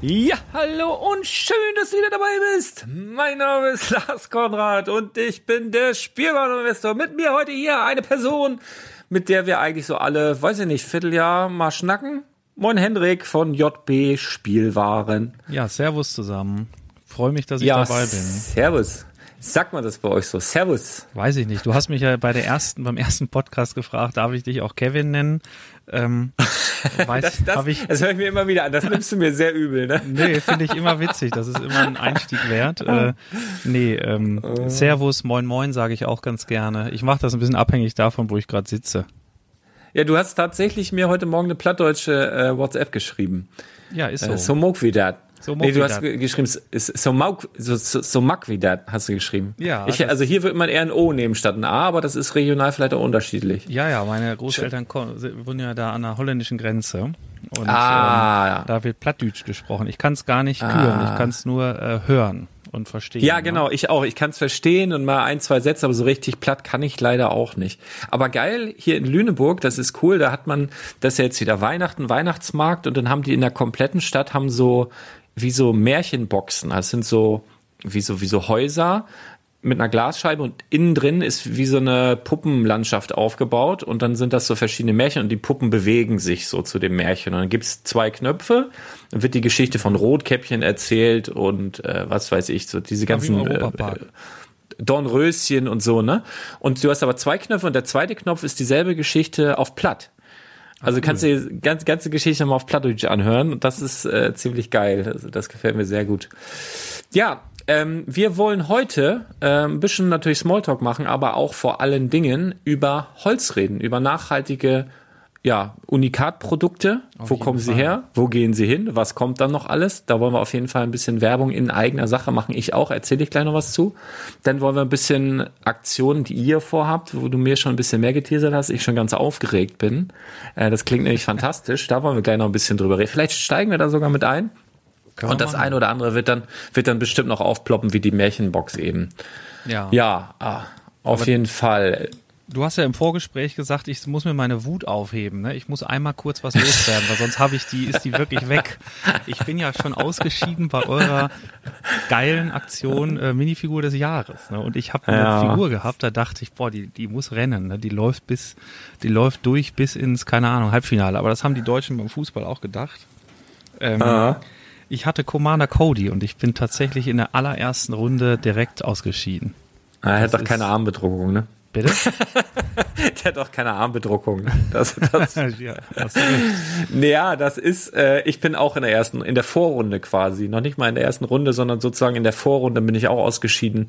Ja, hallo und schön, dass du wieder dabei bist. Mein Name ist Lars Konrad und ich bin der Spielwareninvestor. Mit mir heute hier eine Person, mit der wir eigentlich so alle, weiß ich nicht, Vierteljahr mal schnacken. Moin Hendrik von JB Spielwaren. Ja, Servus zusammen. Freue mich, dass ich ja, dabei bin. Servus. Sagt man das bei euch so? Servus. Weiß ich nicht. Du hast mich ja bei der ersten, beim ersten Podcast gefragt, darf ich dich auch Kevin nennen? Ähm, weiß, das, das, ich, das höre ich mir immer wieder an. Das nimmst du mir sehr übel, ne? Nee, finde ich immer witzig. Das ist immer ein Einstieg wert. Äh, nee, ähm, oh. Servus, moin moin sage ich auch ganz gerne. Ich mache das ein bisschen abhängig davon, wo ich gerade sitze. Ja, du hast tatsächlich mir heute Morgen eine plattdeutsche äh, WhatsApp geschrieben. Ja, ist so. Äh, so wieder. So nee, du hast geschrieben, so, mauk, so, so, so mack wie das hast du geschrieben. Ja. Ich, also hier wird man eher ein O nehmen statt ein A, aber das ist regional vielleicht auch unterschiedlich. Ja, ja, meine Großeltern wohnen ja da an der holländischen Grenze. Und ah, ähm, da wird Plattdeutsch gesprochen. Ich kann es gar nicht ah. küren, ich kann es nur äh, hören und verstehen. Ja, ne? genau, ich auch. Ich kann es verstehen und mal ein, zwei Sätze, aber so richtig platt kann ich leider auch nicht. Aber geil, hier in Lüneburg, das ist cool, da hat man, das ist ja jetzt wieder Weihnachten, Weihnachtsmarkt und dann haben die in der kompletten Stadt haben so wie so Märchenboxen. Das sind so wie so wie so Häuser mit einer Glasscheibe und innen drin ist wie so eine Puppenlandschaft aufgebaut und dann sind das so verschiedene Märchen und die Puppen bewegen sich so zu dem Märchen und dann gibt's zwei Knöpfe, dann wird die Geschichte von Rotkäppchen erzählt und äh, was weiß ich, so diese ganzen äh, Dornröschen und so, ne? Und du hast aber zwei Knöpfe und der zweite Knopf ist dieselbe Geschichte auf platt. Also kannst du die ganze, ganze Geschichte mal auf Plattdeutsch anhören und das ist äh, ziemlich geil. Also das gefällt mir sehr gut. Ja, ähm, wir wollen heute äh, ein bisschen natürlich Smalltalk machen, aber auch vor allen Dingen über Holz reden, über nachhaltige ja, Unikatprodukte. Wo kommen sie Fall. her? Wo gehen sie hin? Was kommt dann noch alles? Da wollen wir auf jeden Fall ein bisschen Werbung in eigener Sache machen. Ich auch, erzähle ich gleich noch was zu. Dann wollen wir ein bisschen Aktionen, die ihr vorhabt, wo du mir schon ein bisschen mehr geteasert hast, ich schon ganz aufgeregt bin. Äh, das klingt nämlich fantastisch. Da wollen wir gleich noch ein bisschen drüber reden. Vielleicht steigen wir da sogar mit ein. Wir Und das machen. eine oder andere wird dann, wird dann bestimmt noch aufploppen, wie die Märchenbox eben. Ja. Ja, ah, auf jeden Fall. Du hast ja im Vorgespräch gesagt, ich muss mir meine Wut aufheben. Ne? Ich muss einmal kurz was loswerden, weil sonst habe ich die, ist die wirklich weg. Ich bin ja schon ausgeschieden bei eurer geilen Aktion äh, Minifigur des Jahres. Ne? Und ich habe eine Ja. Figur gehabt, da dachte ich, boah, die, die muss rennen. Ne? Die läuft bis, die läuft durch bis ins, keine Ahnung, Halbfinale. Aber das haben die Deutschen beim Fußball auch gedacht. Ähm, Ah. Ich hatte Commander Cody und ich bin tatsächlich in der allerersten Runde direkt ausgeschieden. Ah, Er hat doch keine Armbedruckung, ne? Bitte? Der hat doch keine Armbedruckung. ne? Das, das, ja, naja, das ist, äh, ich bin auch in der ersten, in der Vorrunde quasi. Noch nicht mal in der ersten Runde, sondern sozusagen in der Vorrunde bin ich auch ausgeschieden.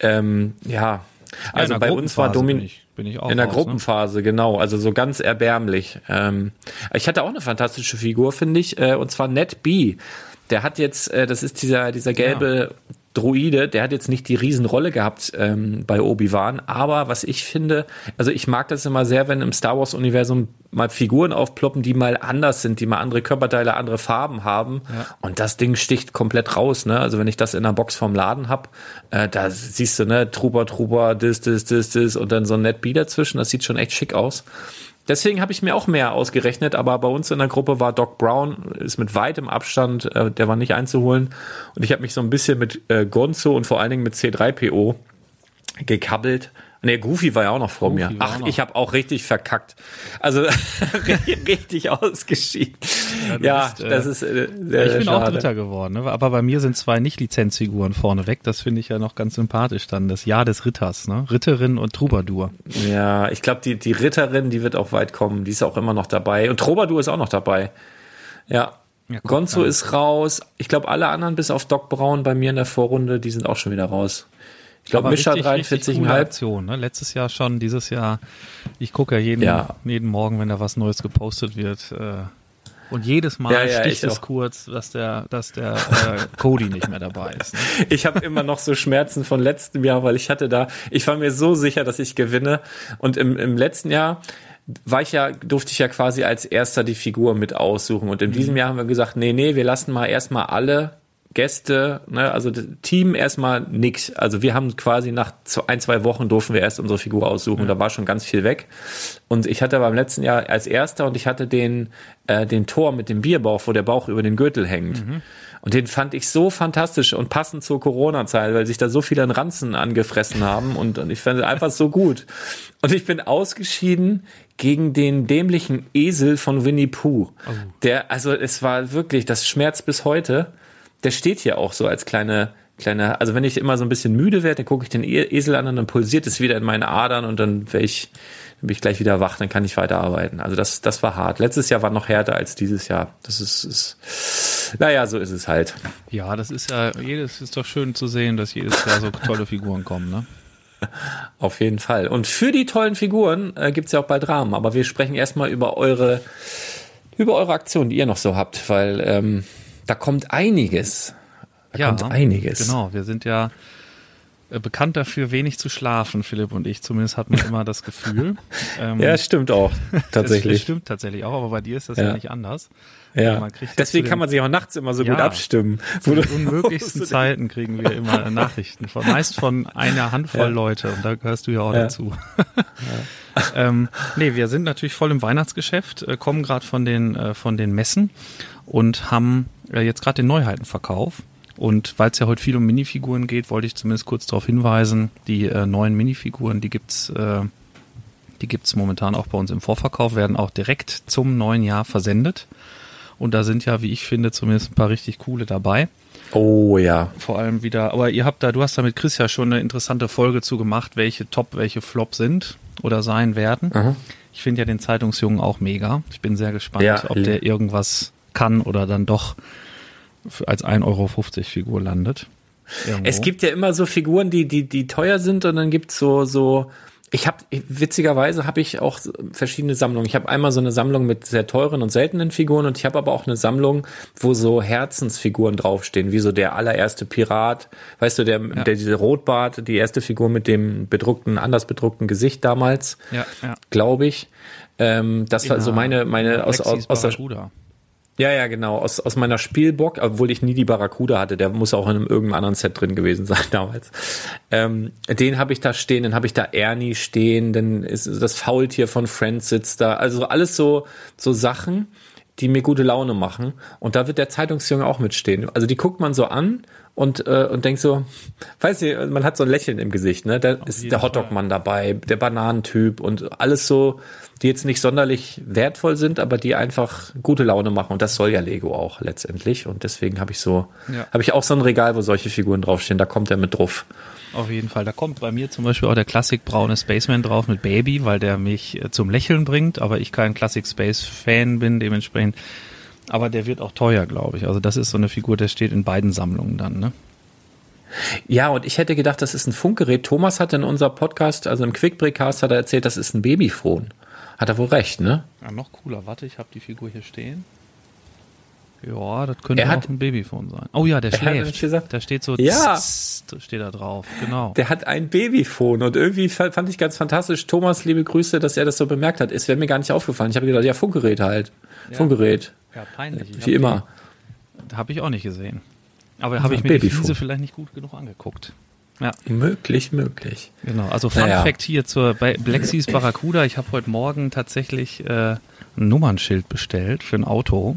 Ähm, ja. Also der bei uns war Gruppenphase Domin bin ich, bin ich auch in der raus, ne? Gruppenphase, genau. Also so ganz erbärmlich. Ähm, ich hatte auch eine fantastische Figur, finde ich, äh, und zwar Ned B. Der hat jetzt, äh, das ist dieser, dieser gelbe Druide, der hat jetzt nicht die Riesenrolle gehabt ähm, bei Obi-Wan, aber was ich finde, also ich mag das immer sehr, wenn im Star Wars-Universum mal Figuren aufploppen, die mal anders sind, die mal andere Körperteile, andere Farben haben. Und das Ding sticht komplett raus, ne? Also wenn ich das in einer Box vom Laden hab, äh, da siehst du, ne, Trooper, Trooper, das, das, das, das und dann so ein Net B dazwischen, das sieht schon echt schick aus. Deswegen habe ich mir auch mehr ausgerechnet, aber bei uns in der Gruppe war Doc Brown, ist mit weitem Abstand, äh, der war nicht einzuholen. Und ich habe mich so ein bisschen mit äh, Gonzo und vor allen Dingen mit C3PO gekabbelt. Nee, Goofy war ja auch noch vor Goofy mir. Ach, auch ich habe auch richtig verkackt. Also richtig ausgeschieden. du Ja, bist, äh, das ist äh, sehr, ich bin auch schade. Dritter geworden, ne? aber bei mir sind zwei Nicht-Lizenzfiguren vorneweg. Das finde ich ja noch ganz sympathisch dann. Das Jahr des Ritters, ne? Ritterin und Troubadour. Ja, ich glaube, die, die Ritterin, die wird auch weit kommen. Die ist auch immer noch dabei. Und Troubadour ist auch noch dabei. Ja. Ja, guck, Gonzo dann. ist raus. Ich glaube, alle anderen bis auf Doc Braun bei mir in der Vorrunde, die sind auch schon wieder raus. Ich glaube, Mischa richtig, richtig coole 43,5. Aktion, ne? Letztes Jahr schon, dieses Jahr. Ich gucke ja jeden, Ja. jeden Morgen, wenn da was Neues gepostet wird. Äh, und jedes Mal Ja, ja, sticht ich es auch. kurz, dass der, dass der äh, Cody nicht mehr dabei ist. Ne? Ich habe immer noch so Schmerzen von letztem Jahr, weil ich hatte da, ich war mir so sicher, dass ich gewinne. Und im, im letzten Jahr war ich ja, durfte ich ja quasi als erster die Figur mit aussuchen. Und in diesem Jahr haben wir gesagt, nee, nee, wir lassen mal erstmal alle Gäste, ne, also das Team erstmal nix. Also wir haben quasi nach ein, zwei Wochen durften wir erst unsere Figur aussuchen. Da war schon ganz viel weg. Und ich hatte beim letzten Jahr als erster und ich hatte den, äh, den Tor mit dem Bierbauch, wo der Bauch über den Gürtel hängt. Und den fand ich so fantastisch und passend zur Corona-Zeit, weil sich da so viele an Ranzen angefressen haben und, und ich fand es einfach so gut. Und ich bin ausgeschieden gegen den dämlichen Esel von Winnie Pooh. Der, also es war wirklich, das schmerzt bis heute. Der steht hier auch so als kleine, kleine, also wenn ich immer so ein bisschen müde werde, dann gucke ich den E- Esel an und dann pulsiert es wieder in meine Adern und dann wäre ich, dann bin ich gleich wieder wach, dann kann ich weiterarbeiten. Also das, das war hart. Letztes Jahr war noch härter als dieses Jahr. Das ist, ist naja, so ist es halt. Ja, das ist ja, jedes ist doch schön zu sehen, dass jedes Jahr so tolle Figuren kommen, ne? Auf jeden Fall. Und für die tollen Figuren äh, gibt's ja auch bald Rahmen. Aber wir sprechen erstmal über eure, über eure Aktion, die ihr noch so habt, weil ähm, da kommt einiges. Da kommt einiges. Genau, wir sind ja äh, bekannt dafür, wenig zu schlafen, Philipp und ich. Zumindest hat man immer das Gefühl. Ähm, Ja, stimmt auch. Das Tatsächlich. stimmt tatsächlich auch, aber bei dir ist das ja, Ja. nicht anders. Ja. Ja Deswegen zu kann den- man sich auch nachts immer so Ja. gut abstimmen. Zu den unmöglichsten Zeiten kriegen wir immer Nachrichten. Von, meist von einer Handvoll Ja. Leute und da gehörst du ja auch Ja. dazu. ähm, nee, wir sind natürlich voll im Weihnachtsgeschäft, äh, kommen gerade von den äh, von den Messen und haben äh, jetzt gerade den Neuheitenverkauf. Und weil es ja heute viel um Minifiguren geht, wollte ich zumindest kurz darauf hinweisen, die äh, neuen Minifiguren, die gibt's äh, die gibt's momentan auch bei uns im Vorverkauf, werden auch direkt zum neuen Jahr versendet. Und da sind ja, wie ich finde, zumindest ein paar richtig coole dabei. Oh ja. Vor allem wieder, aber ihr habt da, du hast da mit Chris ja schon eine interessante Folge zu gemacht, welche Top, welche Flop sind oder sein werden. Aha. Ich finde ja den Zeitungsjungen auch mega. Ich bin sehr gespannt, Ja, ob der irgendwas kann oder dann doch als 1,50 Euro Figur landet. Irgendwo. Es gibt ja immer so Figuren, die, die, die teuer sind und dann gibt's so, so, ich habe witzigerweise habe ich auch verschiedene Sammlungen. Ich habe einmal so eine Sammlung mit sehr teuren und seltenen Figuren und ich habe aber auch eine Sammlung, wo so Herzensfiguren draufstehen, wie so der allererste Pirat, weißt du, der, der diese Rotbart, die erste Figur mit dem bedruckten, anders bedruckten Gesicht damals, ja, ja. glaube ich. Ähm, das war so meine, meine aus, aus, aus der, Barracuda. Ja, ja, genau. Aus, aus meiner Spielbock, obwohl ich nie die Barracuda hatte, der muss auch in einem irgendeinem anderen Set drin gewesen sein damals. Ähm, den habe ich da stehen, dann habe ich da Ernie stehen, dann ist das Faultier von Friends sitzt da. Also alles so, so Sachen, die mir gute Laune machen. Und da wird der Zeitungsjunge auch mitstehen. Also die guckt man so an und, äh, und denkt so, weiß nicht, man hat so ein Lächeln im Gesicht, ne? Da ist der Hotdog-Mann dabei, der Bananentyp und alles so, die jetzt nicht sonderlich wertvoll sind, aber die einfach gute Laune machen. Und das soll ja Lego auch letztendlich. Und deswegen habe ich so, Ja. habe ich auch so ein Regal, wo solche Figuren draufstehen. Da kommt er mit drauf. Auf jeden Fall. Da kommt bei mir zum Beispiel auch der Classic braune Spaceman drauf mit Baby, weil der mich äh, zum Lächeln bringt, aber ich kein Classic Space Fan bin, dementsprechend. Aber der wird auch teuer, glaube ich. Also das ist so eine Figur, der steht in beiden Sammlungen dann, ne? Ja, und ich hätte gedacht, das ist ein Funkgerät. Thomas hat in unser Podcast, also im Quickbreakcast, hat er erzählt, das ist ein Babyphone. Hat er wohl recht, ne? Ja, noch cooler. Warte, ich habe die Figur hier stehen. Ja, das könnte Er hat- auch ein Babyphone sein. Oh ja, der Er schläft. gesagt- Da steht so, Ja. tss, steht da drauf. Genau. Der hat ein Babyphone und irgendwie fa- fand ich ganz fantastisch. Thomas, liebe Grüße, dass er das so bemerkt hat. Es wäre mir gar nicht aufgefallen. Ich habe gedacht, ja, Funkgerät halt. Funkgerät. Ja, peinlich. Ich Wie hab immer. Habe ich auch nicht gesehen. Aber habe ich mir die Fliese vielleicht nicht gut genug angeguckt. Ja, Möglich, möglich. genau. Also Fun Naja. Fact hier zur Black Seas Barracuda. Ich habe heute Morgen tatsächlich äh, ein Nummernschild bestellt für ein Auto.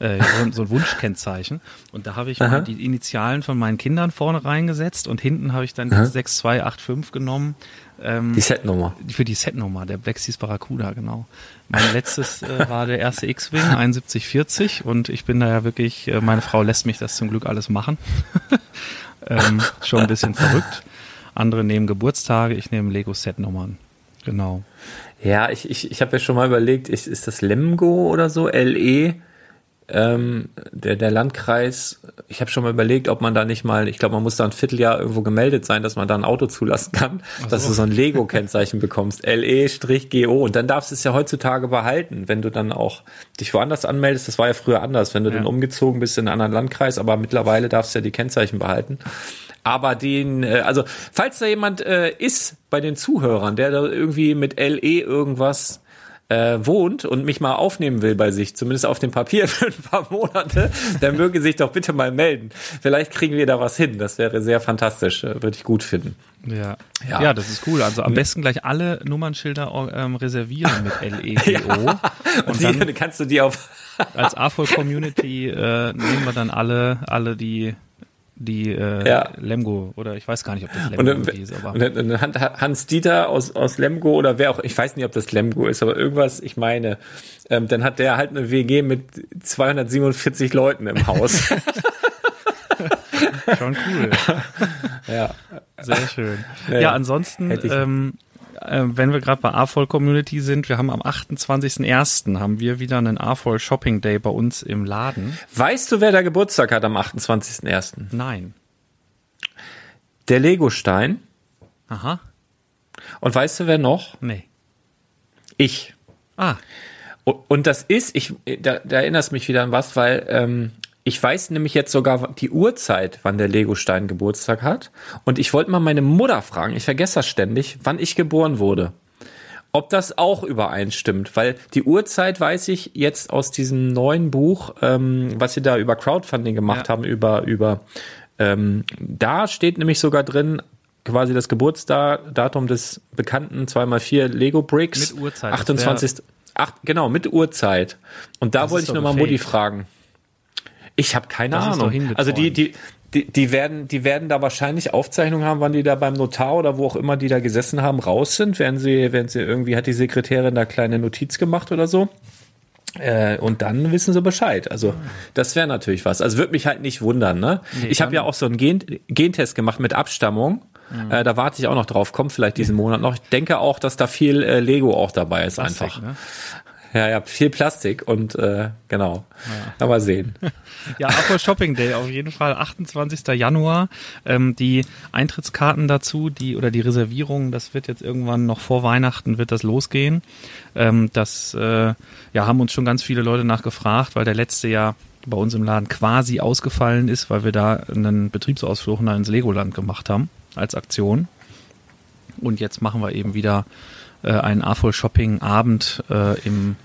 Äh, so, ein- so ein Wunschkennzeichen. Und da habe ich mal die Initialen von meinen Kindern vorne reingesetzt und hinten habe ich dann die 6285 genommen. Ähm, Die Setnummer. für die Setnummer, der Black Seas Barracuda, genau. Mein letztes äh, war der erste X-Wing, 7140 und ich bin da ja wirklich, äh, meine Frau lässt mich das zum Glück alles machen. ähm, schon ein bisschen verrückt. Andere nehmen Geburtstage, ich nehme Lego-Set-Nummern. Genau. Ja, ich, ich, ich habe ja schon mal überlegt, ist, ist das Lemgo oder so? LE? Ähm, der, der Landkreis, ich habe schon mal überlegt, ob man da nicht mal, ich glaube, man muss da ein Vierteljahr irgendwo gemeldet sein, dass man da ein Auto zulassen kann, dass du so ein Lego-Kennzeichen bekommst. LE-GO. Und dann darfst du es ja heutzutage behalten, wenn du dann auch dich woanders anmeldest. Das war ja früher anders, wenn du Ja. dann umgezogen bist in einen anderen Landkreis, aber mittlerweile darfst du ja die Kennzeichen behalten. Aber den, äh, also falls da jemand äh, ist bei den Zuhörern, der da irgendwie mit LE irgendwas äh, wohnt und mich mal aufnehmen will bei sich, zumindest auf dem Papier für ein paar Monate, dann möge sich doch bitte mal melden. Vielleicht kriegen wir da was hin. Das wäre sehr fantastisch, äh, würde ich gut finden. Ja. Ja. ja. das ist cool. Also am besten gleich alle Nummernschilder ähm, reservieren mit LEGO. Und die, dann kannst du die auf als AFOL-Community äh, nehmen wir dann alle, alle die die äh, Ja. Lemgo oder ich weiß gar nicht, ob das und Lemgo dann, hieß, aber und Han- Hans Dieter aus, aus Lemgo oder wer auch, ich weiß nicht, ob das Lemgo ist, aber irgendwas, ich meine, ähm, dann hat der halt eine WG mit 247 Leuten im Haus. schon cool. ja. Sehr schön. Ja, Ja, ansonsten, hätte ich- ähm, äh, wenn wir gerade bei AFOL Community sind, wir haben am 28.01. haben wir wieder einen AFOL Shopping Day bei uns im Laden. Weißt du, wer da Geburtstag hat am 28.01.? Nein. Der Legostein. Aha. Und weißt du, wer noch? Nee. Ich. Ah, Und- das ist, ich, da, da erinnerst mich wieder an was, weil ähm, ich weiß nämlich jetzt sogar die Uhrzeit, wann der Legostein Geburtstag hat. Und ich wollte mal meine Mutter fragen, ich vergesse das ständig, wann ich geboren wurde. Ob das auch übereinstimmt, weil die Uhrzeit weiß ich jetzt aus diesem neuen Buch, ähm, was sie da über Crowdfunding gemacht Ja. haben, über, über, ähm, da steht nämlich sogar drin, quasi das Geburtsdatum des bekannten 2x4 Lego Bricks. Mit Uhrzeit, das 28. Ach, genau, mit Uhrzeit. Und da Das wollte ich doch nur mal Mutti fragen. Ich habe keine Das Ahnung. Also die, die, die, die werden, die werden da wahrscheinlich Aufzeichnungen haben, wann die da beim Notar oder wo auch immer die da gesessen haben, raus sind. Werden sie, werden sie irgendwie, hat die Sekretärin da kleine Notiz gemacht oder so. Äh, und dann wissen sie Bescheid. Also das wäre natürlich was. Also würde mich halt nicht wundern. Ne? Nee, ich habe ja auch so einen Gen Gentest gemacht mit Abstammung. Äh, da warte ich auch noch drauf. Kommt vielleicht diesen Monat noch. Ich denke auch, dass da viel äh, Lego auch dabei ist Plastik, einfach. Ne? Ja, ja, viel Plastik und äh, genau. Ja. Mal sehen. Ja, Aqua Shopping Day auf jeden Fall, 28. Januar. Ähm, die Eintrittskarten dazu, die oder die Reservierungen, das wird jetzt irgendwann noch vor Weihnachten wird das losgehen. Ähm, das äh, ja haben uns schon ganz viele Leute nachgefragt, weil der letzte Jahr bei uns im Laden quasi ausgefallen ist, weil wir da einen Betriebsausflug nach ins Legoland gemacht haben als Aktion. Und jetzt machen wir eben wieder äh, einen AFOL Shopping Abend äh, im,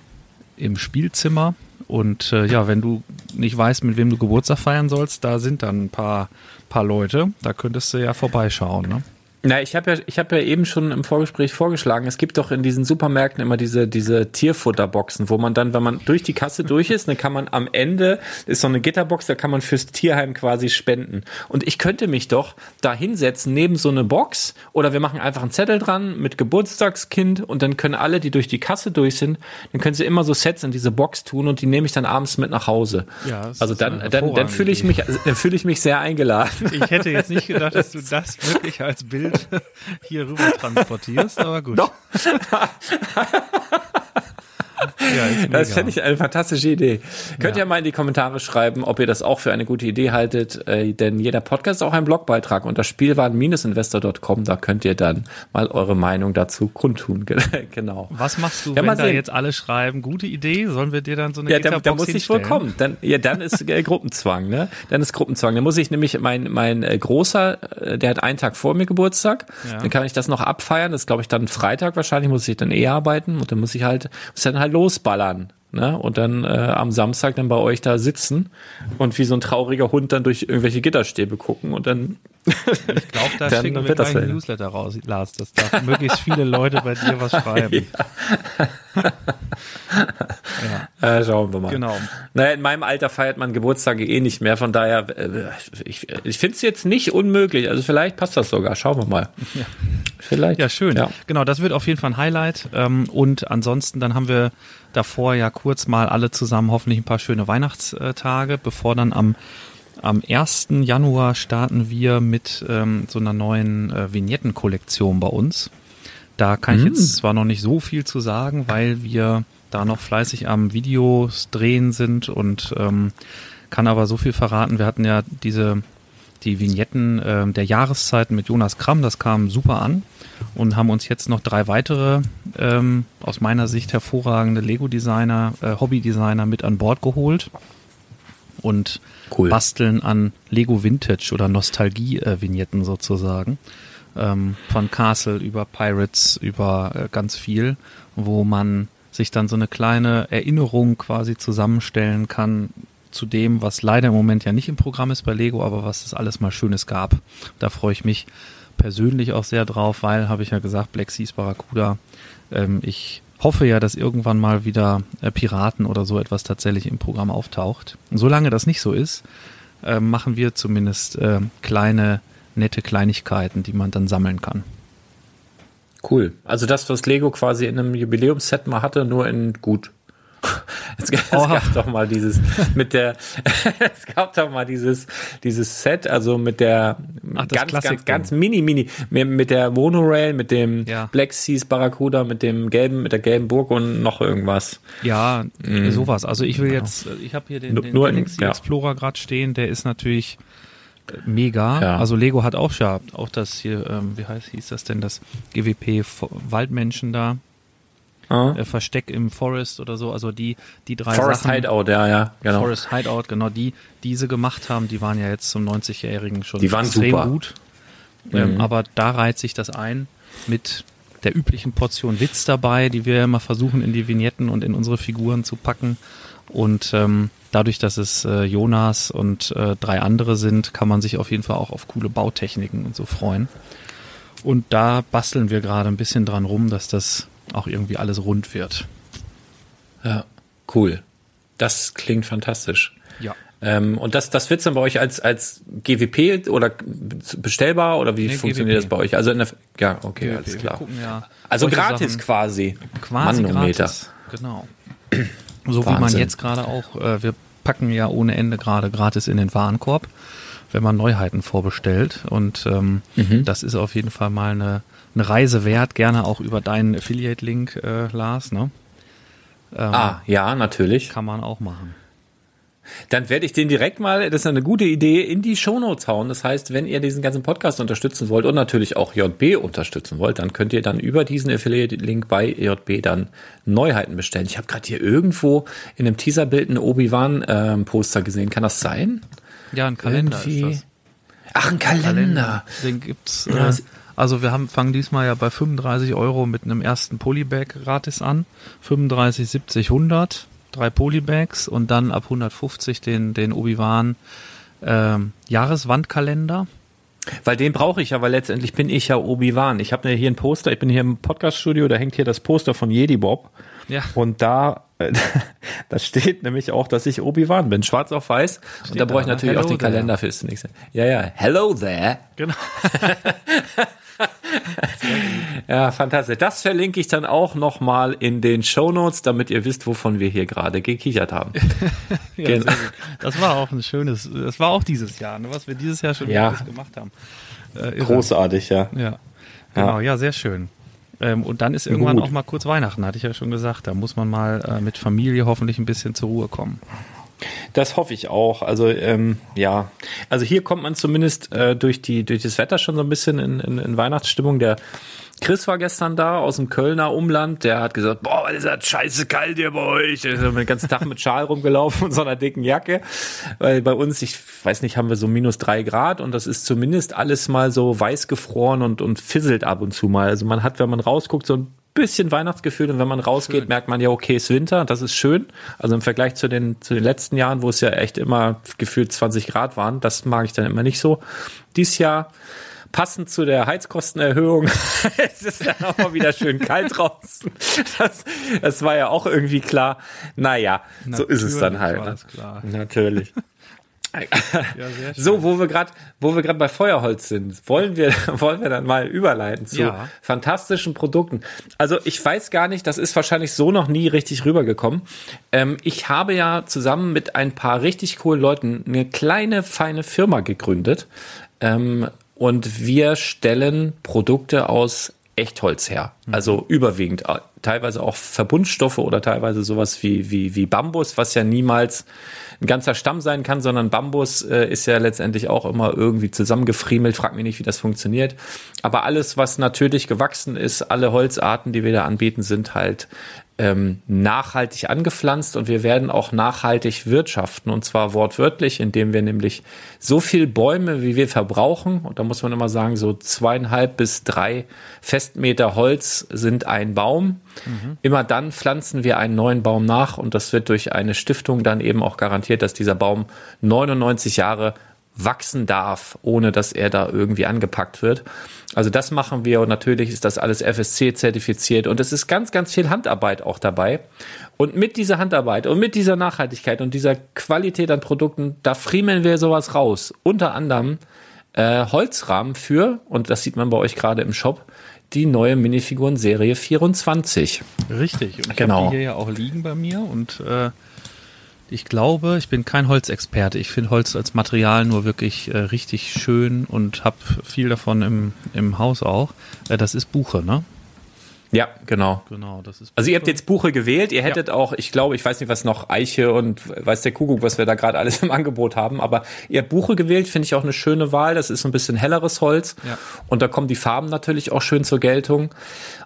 im Spielzimmer. Und äh, ja, wenn du nicht weißt, mit wem du Geburtstag feiern sollst, da sind dann ein paar, paar Leute. Da könntest du ja vorbeischauen. Ne? Na, ich habe ja, ich habe ja eben schon im Vorgespräch vorgeschlagen, es gibt doch in diesen Supermärkten immer diese, diese Tierfutterboxen, wo man dann, wenn man durch die Kasse durch ist, dann kann man am Ende, ist so eine Gitterbox, da kann man fürs Tierheim quasi spenden. Und ich könnte mich doch da hinsetzen neben so eine Box oder wir machen einfach einen Zettel dran mit Geburtstagskind und dann können alle, die durch die Kasse durch sind, dann können sie immer so Sets in diese Box tun und die nehme ich dann abends mit nach Hause. Ja, also dann, dann, dann fühle ich mich, dann fühle ich mich sehr eingeladen. Ich hätte jetzt nicht gedacht, dass du das wirklich als Bild hier rüber transportierst, aber gut. Doch. Ja, Das fände ich eine fantastische Idee. Könnt Ja. ihr mal in die Kommentare schreiben, ob ihr das auch für eine gute Idee haltet, äh, denn jeder Podcast ist auch ein Blogbeitrag unter spielwaren-investor.com, da könnt ihr dann mal eure Meinung dazu kundtun. genau. Was machst du, Ja, wenn da jetzt alle schreiben, gute Idee, sollen wir dir dann so eine Ja, da, da muss ich wohl kommen. Dann, ja, dann ist äh, Gruppenzwang, ne? Dann ist Gruppenzwang. Dann muss ich nämlich mein mein äh, großer, äh, der hat einen Tag vor mir Geburtstag. Dann kann ich das noch abfeiern. Das glaube ich dann Freitag wahrscheinlich muss ich dann eh arbeiten und dann muss ich halt muss dann halt losballern. Ne? Und dann äh, am Samstag dann bei euch da sitzen und wie so ein trauriger Hund dann durch irgendwelche Gitterstäbe gucken und dann Ich glaube, da Dann schicken wir gleich ein werden. Newsletter raus, Lars, dass da möglichst viele Leute bei dir was schreiben. äh, schauen wir mal. Genau. Naja, in meinem Alter feiert man Geburtstage eh nicht mehr, von daher, äh, ich, ich finde es jetzt nicht unmöglich. Also vielleicht passt das sogar. Schauen wir mal. Vielleicht. Ja, schön. Ja. Genau, das wird auf jeden Fall ein Highlight. Ähm, und ansonsten, dann haben wir davor ja kurz mal alle zusammen hoffentlich ein paar schöne Weihnachtstage, bevor dann am am 1. Januar starten wir mit ähm, so einer neuen äh, Vignettenkollektion bei uns. Da kann ich jetzt zwar noch nicht so viel zu sagen, weil wir da noch fleißig am Videos drehen sind und ähm, kann aber so viel verraten. Wir hatten ja diese die Vignetten ähm, der Jahreszeiten mit Jonas Kramm, das kam super an und haben uns jetzt noch drei weitere ähm, aus meiner Sicht hervorragende Lego-Designer, äh, Hobby-Designer mit an Bord geholt und Cool. basteln an Lego Vintage oder Nostalgie-Vignetten sozusagen. Ähm, von Castle über Pirates über äh, ganz viel, wo man sich dann so eine kleine Erinnerung quasi zusammenstellen kann zu dem, was leider im Moment ja nicht im Programm ist bei Lego, aber was es alles mal Schönes gab. Da freue ich mich persönlich auch sehr drauf, weil, habe ich ja gesagt, Black Seas Barracuda, ähm, ich hoffe ja, dass irgendwann mal wieder äh, Piraten oder so etwas tatsächlich im Programm auftaucht. Und solange das nicht so ist, äh, machen wir zumindest äh, kleine, nette Kleinigkeiten, die man dann sammeln kann. Cool. Also das, was Lego quasi in einem Jubiläumsset mal hatte, nur in gut. Es gab, es gab doch mal dieses mit der es gab doch mal dieses dieses Set also mit der Ach, ganz ganz ganz mini mini mit, der Monorail mit dem Ja. Black Seas Barracuda mit dem gelben mit der gelben Burg und noch irgendwas Ja, sowas. Also ich will jetzt, äh, ich habe hier den, den nur in- Galaxy ja. Explorer gerade stehen, der ist natürlich äh, mega. Ja. Also Lego hat auch ja auch das hier, ähm, wie heißt hieß das denn, das GWP Waldmenschen da, Ah. äh, Versteck im Forest oder so. Also die die drei Forest Sachen, Hideout ja ja genau Forest Hideout, genau die, die sie gemacht haben, die waren ja jetzt zum 90-Jährigen schon Die waren extrem super. gut. Ähm, Mhm. aber da reiht sich das ein mit der üblichen Portion Witz dabei, die wir immer versuchen in die Vignetten und in unsere Figuren zu packen. Und ähm, dadurch, dass es äh, Jonas und äh, drei andere sind, kann man sich auf jeden Fall auch auf coole Bautechniken und so freuen. Und da basteln wir gerade ein bisschen dran rum, dass das auch irgendwie alles rund wird. ja cool das klingt fantastisch Ja. Ähm, und das, das wird's dann bei euch als, als GWP oder bestellbar oder wie Nee, funktioniert GWP. das bei euch? Also in der, ja, okay, alles Wir klar. gucken ja also solche gratis Sachen quasi. Quasi Manometer. gratis. Genau. So wie man jetzt gerade auch, äh, wir packen ja ohne Ende gerade gratis in den Warenkorb, wenn man Neuheiten vorbestellt. Und ähm, Mhm. das ist auf jeden Fall mal eine, eine Reise wert, gerne auch über deinen Affiliate-Link, äh, Lars, ne? Ähm, Ah, ja, natürlich. Kann man auch machen. Dann werde ich den direkt mal, das ist eine gute Idee, in die Shownotes hauen. Das heißt, wenn ihr diesen ganzen Podcast unterstützen wollt und natürlich auch JB unterstützen wollt, dann könnt ihr dann über diesen Affiliate-Link bei JB dann Neuheiten bestellen. Ich habe gerade hier irgendwo in einem Teaserbild ein Obi-Wan-Poster gesehen. Kann das sein? Ja, ein Kalender Irgendwie- ist das. Ach, ein Kalender. Den gibt's. Ja, Äh, es- also wir haben fangen diesmal ja bei 35 Euro mit einem ersten Polybag gratis an. 35, 70, 100, drei Polybags und dann ab 150 den den Obi-Wan ähm, Jahreswandkalender. Weil den brauche ich ja, weil letztendlich bin ich ja Obi-Wan. Ich habe hier ein Poster, ich bin hier im Podcaststudio, da hängt hier das Poster von Jedi Bob. Ja. Und da, äh, da steht nämlich auch, dass ich Obi-Wan bin, schwarz auf weiß. und da brauche ich ne? natürlich auch den Kalender fürs nächste. Ja, ja, hello there. Genau. Ja, fantastisch. Das verlinke ich dann auch nochmal in den Shownotes, damit ihr wisst, wovon wir hier gerade gekichert haben. Ja, Genau. Das war auch ein schönes, das war auch dieses Jahr, ne, was wir dieses Jahr schon Ja. gemacht haben. Äh. Großartig, ja. Ja, genau, ja, sehr schön. Ähm, und dann ist irgendwann Gut. auch mal kurz Weihnachten, hatte ich ja schon gesagt. Da muss man mal äh, mit Familie hoffentlich ein bisschen zur Ruhe kommen. Das hoffe ich auch. Also ähm, ja, also hier kommt man zumindest äh, durch die durch das Wetter schon so ein bisschen in, in, in Weihnachtsstimmung. Der Chris war gestern da aus dem Kölner Umland. Der hat gesagt, boah, was ist das scheiße kalt hier bei euch. Der ist den ganzen Tag mit Schal rumgelaufen und so einer dicken Jacke. Weil bei uns, ich weiß nicht, haben wir so minus drei Grad und das ist zumindest alles mal so weiß gefroren und und fisselt ab und zu mal. Also man hat, wenn man rausguckt, so ein bisschen Weihnachtsgefühl und wenn man rausgeht, merkt man ja, okay, es ist Winter, das ist schön. Also im Vergleich zu den, zu den letzten Jahren, wo es ja echt immer gefühlt 20 Grad waren, das mag ich dann immer nicht so. Dies Jahr passend zu der Heizkostenerhöhung, es ist dann auch mal wieder schön kalt draußen. Das, das war ja auch irgendwie klar. Naja, so ist es dann Natürlich halt. Ne? Natürlich. Ja. So, wo wir gerade, wo wir gerade bei Feuerholz sind, wollen wir, wollen wir dann mal überleiten zu Ja. fantastischen Produkten. Also ich weiß gar nicht, das ist wahrscheinlich so noch nie richtig rübergekommen. Ähm, ich habe ja zusammen mit ein paar richtig coolen Leuten eine kleine feine Firma gegründet ähm, und wir stellen Produkte aus Echtholz her. Also überwiegend, äh, teilweise auch Verbundstoffe oder teilweise sowas wie, wie, wie Bambus, was ja niemals ein ganzer Stamm sein kann, sondern Bambus äh, ist ja letztendlich auch immer irgendwie zusammengefriemelt. Frag mich nicht, wie das funktioniert. Aber alles, was natürlich gewachsen ist, alle Holzarten, die wir da anbieten, sind halt ähm, nachhaltig angepflanzt und wir werden auch nachhaltig wirtschaften und zwar wortwörtlich, indem wir nämlich so viel Bäume, wie wir verbrauchen, und da muss man immer sagen, so zweieinhalb bis drei Festmeter Holz sind ein Baum. Immer dann pflanzen wir einen neuen Baum nach und das wird durch eine Stiftung dann eben auch garantiert, dass dieser Baum 99 Jahre wachsen darf, ohne dass er da irgendwie angepackt wird. Also das machen wir und natürlich ist das alles FSC zertifiziert und es ist ganz, ganz viel Handarbeit auch dabei. Und mit dieser Handarbeit und mit dieser Nachhaltigkeit und dieser Qualität an Produkten, da friemeln wir sowas raus. Unter anderem äh, Holzrahmen für, und das sieht man bei euch gerade im Shop, die neue Minifiguren-Serie 24. Richtig. Und ich Genau. habe die hier ja auch liegen bei mir und äh, ich glaube, ich bin kein Holzexperte. Ich finde Holz als Material nur wirklich äh, richtig schön und habe viel davon im, im Haus auch. Äh, das ist Buche, ne? Ja, genau. Genau, das ist Also ihr habt jetzt Buche gewählt, ihr hättet auch, ich glaube, ich weiß nicht, was noch, Eiche und weiß der Kuckuck, was wir da gerade alles im Angebot haben, aber ihr habt Buche gewählt, finde ich auch eine schöne Wahl. Das ist so ein bisschen helleres Holz Ja. und da kommen die Farben natürlich auch schön zur Geltung.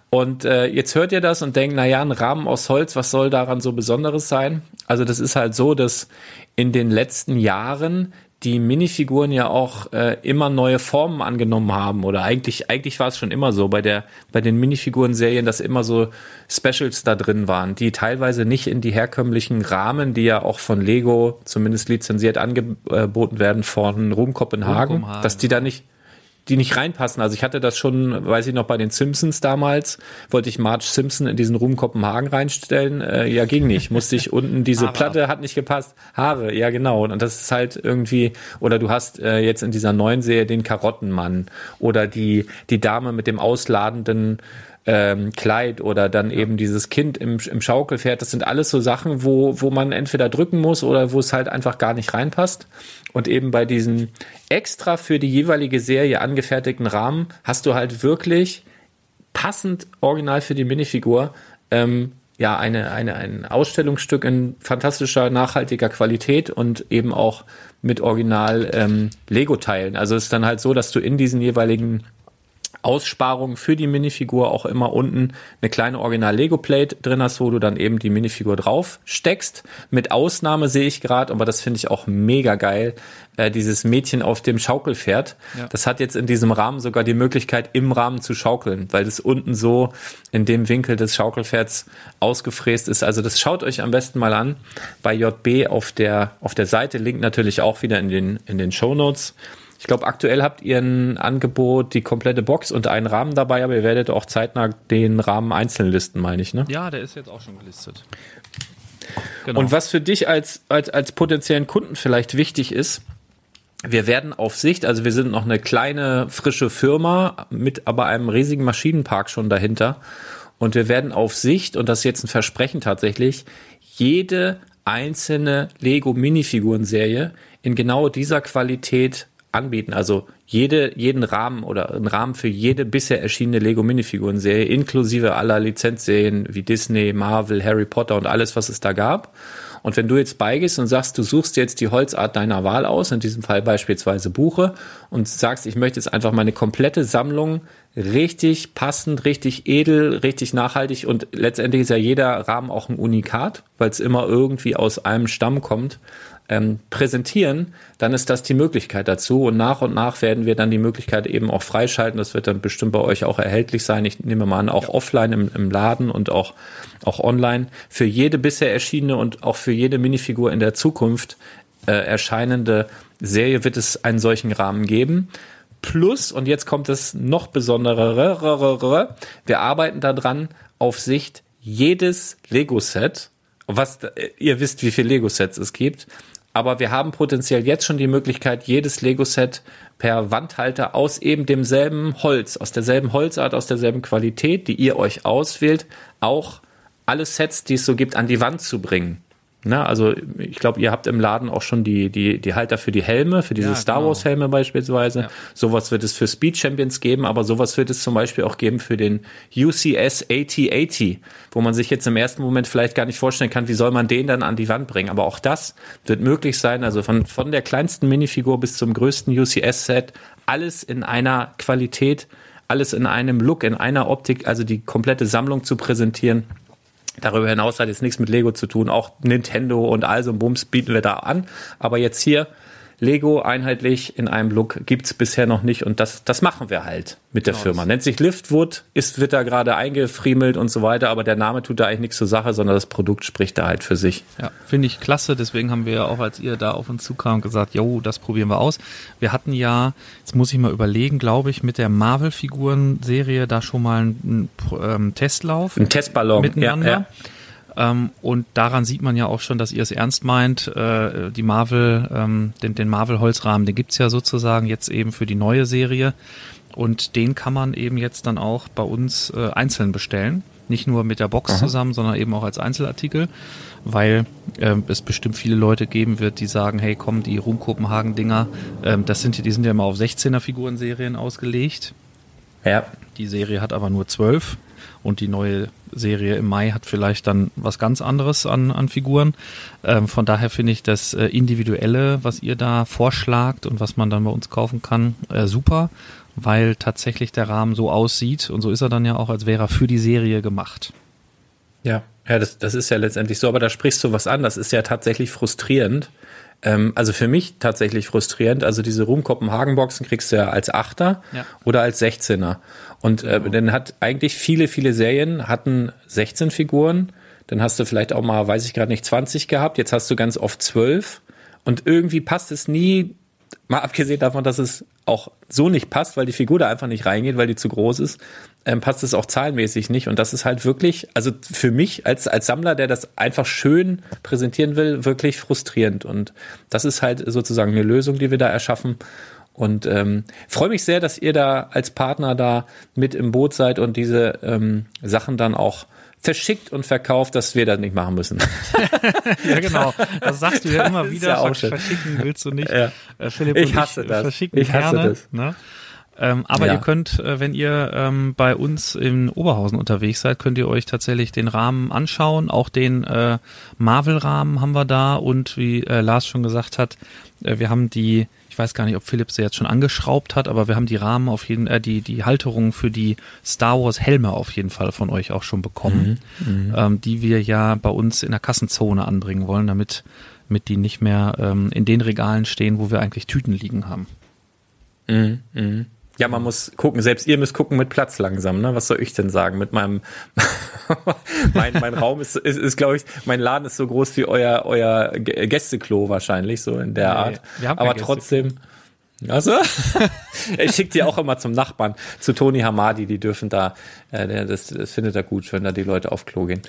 Und äh, jetzt hört ihr das und denkt, na ja, ein Rahmen aus Holz, was soll daran so Besonderes sein? Also das ist halt so, dass in den letzten Jahren die Minifiguren ja auch äh, immer neue Formen angenommen haben oder eigentlich eigentlich war es schon immer so bei der bei den Minifiguren-Serien, dass immer so Specials da drin waren, die teilweise nicht in die herkömmlichen Rahmen, die ja auch von Lego zumindest lizenziert angeboten werden von Ruhm Kopenhagen, Ruhm Kopenhagen, dass die da nicht die nicht reinpassen. Also ich hatte das schon, weiß ich noch, bei den Simpsons damals, wollte ich Marge Simpson in diesen Ruhm Kopenhagen reinstellen. Äh, ja, ging nicht. Musste ich unten, diese Haare Platte hat nicht gepasst. Haare, ja genau. Und das ist halt irgendwie, oder du hast äh, jetzt in dieser neuen Serie den Karottenmann oder die, die Dame mit dem ausladenden ähm, Kleid oder dann eben dieses Kind im, im Schaukelpferd. Das sind alles so Sachen, wo, wo man entweder drücken muss oder wo es halt einfach gar nicht reinpasst. Und eben bei diesen extra für die jeweilige Serie angefertigten Rahmen hast du halt wirklich passend original für die Minifigur ähm, ja eine, eine, ein Ausstellungsstück in fantastischer, nachhaltiger Qualität und eben auch mit Original ähm, Lego-Teilen. Also es ist dann halt so, dass du in diesen jeweiligen Aussparung für die Minifigur auch immer unten eine kleine Original Lego Plate drin hast, wo du dann eben die Minifigur drauf steckst. Mit Ausnahme sehe ich gerade, aber das finde ich auch mega geil, äh, dieses Mädchen auf dem Schaukelpferd. Ja. Das hat jetzt in diesem Rahmen sogar die Möglichkeit, im Rahmen zu schaukeln, weil das unten so in dem Winkel des Schaukelpferds ausgefräst ist. Also das schaut euch am besten mal an bei JB auf der, auf der Seite. Link natürlich auch wieder in den, in den Show Notes. Ich glaube, aktuell habt ihr ein Angebot, die komplette Box und einen Rahmen dabei, aber ihr werdet auch zeitnah den Rahmen einzeln listen, meine ich, ne? Ja, der ist jetzt auch schon gelistet. Genau. Und was für dich als, als, als potenziellen Kunden vielleicht wichtig ist, wir werden auf Sicht, also wir sind noch eine kleine, frische Firma mit aber einem riesigen Maschinenpark schon dahinter. Und wir werden auf Sicht, und das ist jetzt ein Versprechen tatsächlich, jede einzelne Lego Minifiguren-Serie in genau dieser Qualität anbieten. Also jede, jeden Rahmen oder einen Rahmen für jede bisher erschienene Lego Minifiguren-Serie, inklusive aller Lizenzserien wie Disney, Marvel, Harry Potter und alles, was es da gab. Und wenn du jetzt beigehst und sagst, du suchst jetzt die Holzart deiner Wahl aus, in diesem Fall beispielsweise Buche, und sagst, ich möchte jetzt einfach meine komplette Sammlung richtig passend, richtig edel, richtig nachhaltig und letztendlich ist ja jeder Rahmen auch ein Unikat, weil es immer irgendwie aus einem Stamm kommt, ähm, präsentieren, dann ist das die Möglichkeit dazu. Und nach und nach werden wir dann die Möglichkeit eben auch freischalten. Das wird dann bestimmt bei euch auch erhältlich sein. Ich nehme mal an, auch ja. offline im, im Laden und auch, auch online. Für jede bisher erschienene und auch für jede Minifigur in der Zukunft äh, erscheinende Serie wird es einen solchen Rahmen geben. Plus, und jetzt kommt es noch besonderere, wir arbeiten daran, auf Sicht jedes Lego-Set, was, ihr wisst, wie viele Lego-Sets es gibt, aber wir haben potenziell jetzt schon die Möglichkeit, jedes Lego-Set per Wandhalter aus eben demselben Holz, aus derselben Holzart, aus derselben Qualität, die ihr euch auswählt, auch alle Sets, die es so gibt, an die Wand zu bringen. Na, also ich glaube, ihr habt im Laden auch schon die, die, die Halter für die Helme, für diese ja, Star genau. Wars Helme beispielsweise. Ja. Sowas wird es für Speed Champions geben, aber sowas wird es zum Beispiel auch geben für den UCS 8080, wo man sich jetzt im ersten Moment vielleicht gar nicht vorstellen kann, wie soll man den dann an die Wand bringen. Aber auch das wird möglich sein, also von, von der kleinsten Minifigur bis zum größten UCS-Set, alles in einer Qualität, alles in einem Look, in einer Optik, also die komplette Sammlung zu präsentieren Darüber hinaus hat jetzt nichts mit Lego zu tun. Auch Nintendo und all so ein Bums bieten wir da an. Aber jetzt hier Lego einheitlich in einem Look gibt's bisher noch nicht und das, das machen wir halt mit der genau, Firma. Nennt sich Liftwood, ist, wird da gerade eingefriemelt und so weiter, aber der Name tut da eigentlich nichts zur Sache, sondern das Produkt spricht da halt für sich. Ja, finde ich klasse, deswegen haben wir ja auch, als ihr da auf uns zukamt, gesagt, jo, das probieren wir aus. Wir hatten ja, jetzt muss ich mal überlegen, glaube ich, mit der Marvel-Figuren-Serie da schon mal einen, ähm, Testlauf. Ein Testballon. Miteinander. Ja, ja. Ähm, und daran sieht man ja auch schon, dass ihr es ernst meint. Äh, die Marvel, ähm, den, den Marvel-Holzrahmen, den gibt's ja sozusagen jetzt eben für die neue Serie. Und den kann man eben jetzt dann auch bei uns äh, einzeln bestellen. Nicht nur mit der Box Aha. zusammen, sondern eben auch als Einzelartikel, weil äh, es bestimmt viele Leute geben wird, die sagen, hey komm, die Ruhm Kopenhagen-Dinger, äh, das sind, die sind ja immer auf 16er Figurenserien ausgelegt. Ja. Die Serie hat aber nur 12 und die neue Serie im Mai hat vielleicht dann was ganz anderes an, an Figuren. Ähm, von daher finde ich das äh, Individuelle, was ihr da vorschlagt und was man dann bei uns kaufen kann, äh, super, weil tatsächlich der Rahmen so aussieht und so ist er dann ja auch, als wäre er für die Serie gemacht. Ja, ja, das, das ist ja letztendlich so, aber da sprichst du was an, das ist ja tatsächlich frustrierend. Ähm, also für mich tatsächlich frustrierend. Also diese Ruhm Kopenhagen Boxen kriegst du ja als Achter ja. oder als Sechzehner. Und äh, genau. dann hat eigentlich viele, viele Serien hatten 16 Figuren. Dann hast du vielleicht auch mal, weiß ich gerade nicht, 20 gehabt. Jetzt hast du ganz oft 12. Und irgendwie passt es nie, mal abgesehen davon, dass es auch so nicht passt, weil die Figur da einfach nicht reingeht, weil die zu groß ist, ähm, passt es auch zahlenmäßig nicht. Und das ist halt wirklich, also für mich als, als Sammler, der das einfach schön präsentieren will, wirklich frustrierend. Und das ist halt sozusagen eine Lösung, die wir da erschaffen. Und ähm, freue mich sehr, dass ihr da als Partner da mit im Boot seid und diese ähm, Sachen dann auch verschickt und verkauft, dass wir das nicht machen müssen. ja, genau. Das sagst du ja Das immer wieder. ja auch schön. Verschicken willst du nicht. Ja. Äh, Philipp Ich hasse ich das. verschicken Ich hasse gerne. das. Ne? Ähm, aber Ja. ihr könnt, äh, wenn ihr ähm, bei uns in Oberhausen unterwegs seid, könnt ihr euch tatsächlich den Rahmen anschauen. Auch den äh, Marvel-Rahmen haben wir da und wie äh, Lars schon gesagt hat, äh, wir haben die, ich weiß gar nicht, ob Philipp sie jetzt schon angeschraubt hat, aber wir haben die Rahmen auf jeden, äh, die die Halterungen für die Star Wars Helme auf jeden Fall von euch auch schon bekommen, ähm, die wir ja bei uns in der Kassenzone anbringen wollen, damit mit die nicht mehr ähm, in den Regalen stehen, wo wir eigentlich Tüten liegen haben. Ja, man muss gucken, selbst ihr müsst gucken mit Platz langsam, ne? Was soll ich denn sagen? Mit meinem mein, mein Raum ist, ist, ist glaube ich, mein Laden ist so groß wie euer, euer Gästeklo wahrscheinlich, so in der Nee, Art. Aber trotzdem. Also, ich schicke die auch immer zum Nachbarn, zu Toni Hamadi, die dürfen da, äh, das, das findet er gut, wenn da die Leute auf Klo gehen.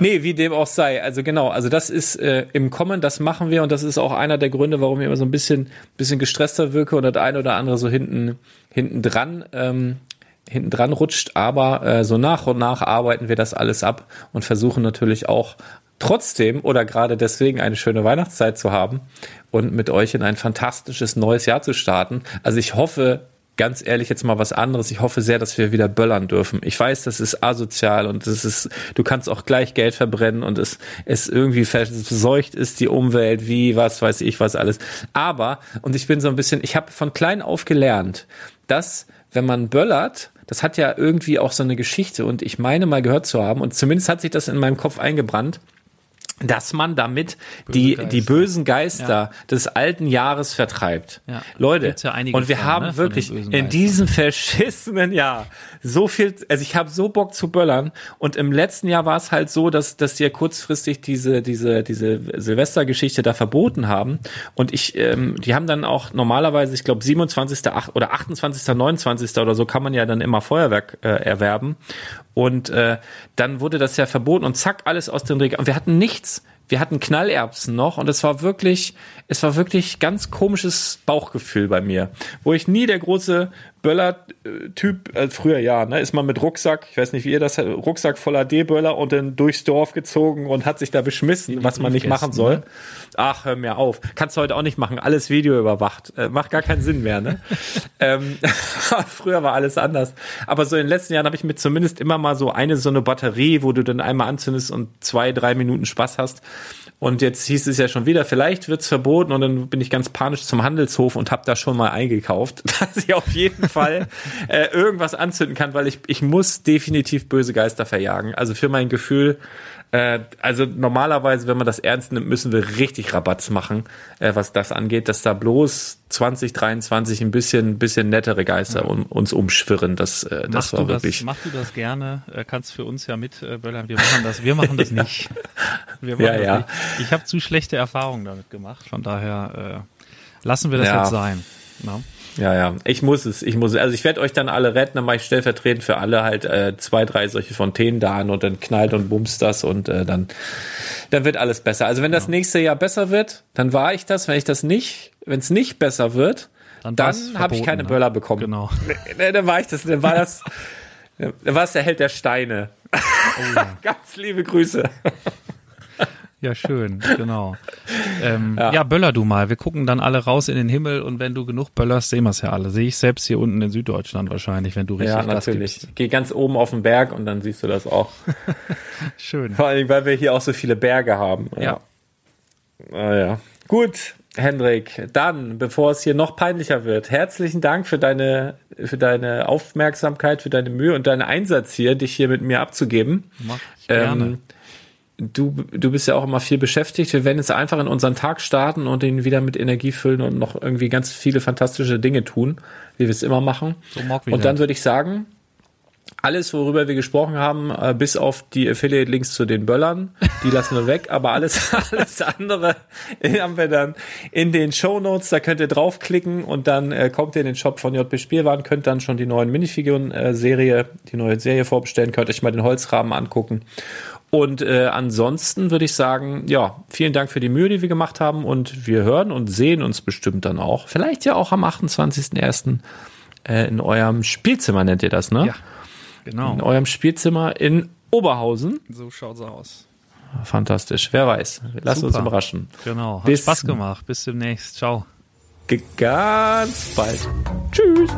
Nee, wie dem auch sei. Also genau, also das ist äh, im Kommen, das machen wir und das ist auch einer der Gründe, warum ich immer so ein bisschen, bisschen gestresster wirke und das eine oder andere so hinten, hinten dran, ähm, hinten dran rutscht. Aber äh, so nach und nach arbeiten wir das alles ab und versuchen natürlich auch trotzdem oder gerade deswegen eine schöne Weihnachtszeit zu haben und mit euch in ein fantastisches neues Jahr zu starten. Also ich hoffe, ganz ehrlich jetzt mal was anderes. Ich hoffe sehr, dass wir wieder böllern dürfen. Ich weiß, das ist asozial und das ist, du kannst auch gleich Geld verbrennen und es, es irgendwie verseucht ist die Umwelt, wie, was weiß ich, was alles. Aber, und ich bin so ein bisschen, ich habe von klein auf gelernt, dass, wenn man böllert, das hat ja irgendwie auch so eine Geschichte und ich meine mal gehört zu haben und zumindest hat sich das in meinem Kopf eingebrannt, dass man damit die, Geister. die bösen Geister des alten Jahres vertreibt. Ja. Leute, ja und wir haben ne, wirklich in diesem verschissenen Jahr so viel, also ich habe so Bock zu böllern und im letzten Jahr war es halt so, dass, dass die ja kurzfristig diese, diese, diese Silvestergeschichte da verboten haben und ich, ähm, die haben dann auch normalerweise, ich glaube 27. ach- oder 28. 29. oder so kann man ja dann immer Feuerwerk äh, erwerben und äh, dann wurde das ja verboten und zack, alles aus den Regeln. Und wir hatten nichts. Wir hatten Knallerbsen noch und es war wirklich, es war wirklich ganz komisches Bauchgefühl bei mir, wo ich nie der große Böller-Typ, äh, früher ja, ne, ist man mit Rucksack, ich weiß nicht, wie ihr das, Rucksack voller D-Böller und dann durchs Dorf gezogen und hat sich da beschmissen, was man nicht machen soll. Ach, hör mir auf. Kannst du heute auch nicht machen. Alles Video überwacht. Äh, macht gar keinen Sinn mehr, ne? ähm, früher war alles anders. Aber so in den letzten Jahren habe ich mir zumindest immer mal so eine so eine Batterie, wo du dann einmal anzündest und zwei, drei Minuten Spaß hast. Und jetzt hieß es ja schon wieder, vielleicht wird's verboten und dann bin ich ganz panisch zum Handelshof und habe da schon mal eingekauft, dass ich auf jeden Fall äh, irgendwas anzünden kann, weil ich, ich muss definitiv böse Geister verjagen. Also für mein Gefühl, äh, also normalerweise, wenn man das ernst nimmt, müssen wir richtig Rabatz machen, äh, was das angeht, dass da bloß 2023 ein bisschen, bisschen nettere Geister um, uns umschwirren. Das, äh, das mach, war du das, wirklich. mach du das gerne, äh, kannst für uns ja mit äh, böllern. Wir machen das, wir machen das nicht. Wir machen Ja, das ja. nicht. Ich habe zu schlechte Erfahrungen damit gemacht, von daher äh, lassen wir das Ja. jetzt sein. Na? Ja, ja, ich muss es, ich muss es. Also ich werde euch dann alle retten, dann mache ich stellvertretend für alle halt äh, zwei, drei solche Fontänen da an und dann knallt und bumst das und äh, dann, dann wird alles besser. Also wenn das nächste Jahr besser wird, dann war ich das. Wenn ich das nicht, wenn es nicht besser wird, Dann dann, habe ich keine ne? Böller bekommen. Genau. Nee, dann war ich das, dann war das, dann war es der Held der Steine. Oh Ganz liebe Grüße. Ja, schön, genau. Ähm, Ja. ja. böller du mal. Wir gucken dann alle raus in den Himmel und wenn du genug böllerst, sehen wir es ja alle. Sehe ich selbst hier unten in Süddeutschland wahrscheinlich, wenn du richtig Ja, natürlich. Geh ganz oben auf den Berg und dann siehst du das auch. Schön. Vor allen Dingen, weil wir hier auch so viele Berge haben. Ja. Ah, ja. Gut, Hendrik, dann, bevor es hier noch peinlicher wird, herzlichen Dank für deine, für deine Aufmerksamkeit, für deine Mühe und deinen Einsatz hier, dich hier mit mir abzugeben. Mach ich gerne. Du, du bist ja auch immer viel beschäftigt. Wir werden jetzt einfach in unseren Tag starten und ihn wieder mit Energie füllen und noch irgendwie ganz viele fantastische Dinge tun, wie wir es immer machen. So mag und dann würde ich sagen, alles, worüber wir gesprochen haben, äh, bis auf die Affiliate-Links zu den Böllern, die lassen wir weg, aber alles, alles andere haben wir dann in den Show Notes, da könnt ihr draufklicken und dann äh, kommt ihr in den Shop von JB Spielwaren, könnt dann schon die neuen Minifiguren-Serie, die neue Serie vorbestellen, könnt euch mal den Holzrahmen angucken. Und äh, ansonsten würde ich sagen, ja, vielen Dank für die Mühe, die wir gemacht haben und wir hören und sehen uns bestimmt dann auch. Vielleicht ja auch am 28.01. Äh, in eurem Spielzimmer nennt ihr das, ne? Ja. Genau. In eurem Spielzimmer in Oberhausen. So schaut's aus. Fantastisch. Wer weiß. Lasst uns überraschen. Genau. Hat Bis- Spaß gemacht. Bis demnächst. Ciao. Ganz bald. Tschüss.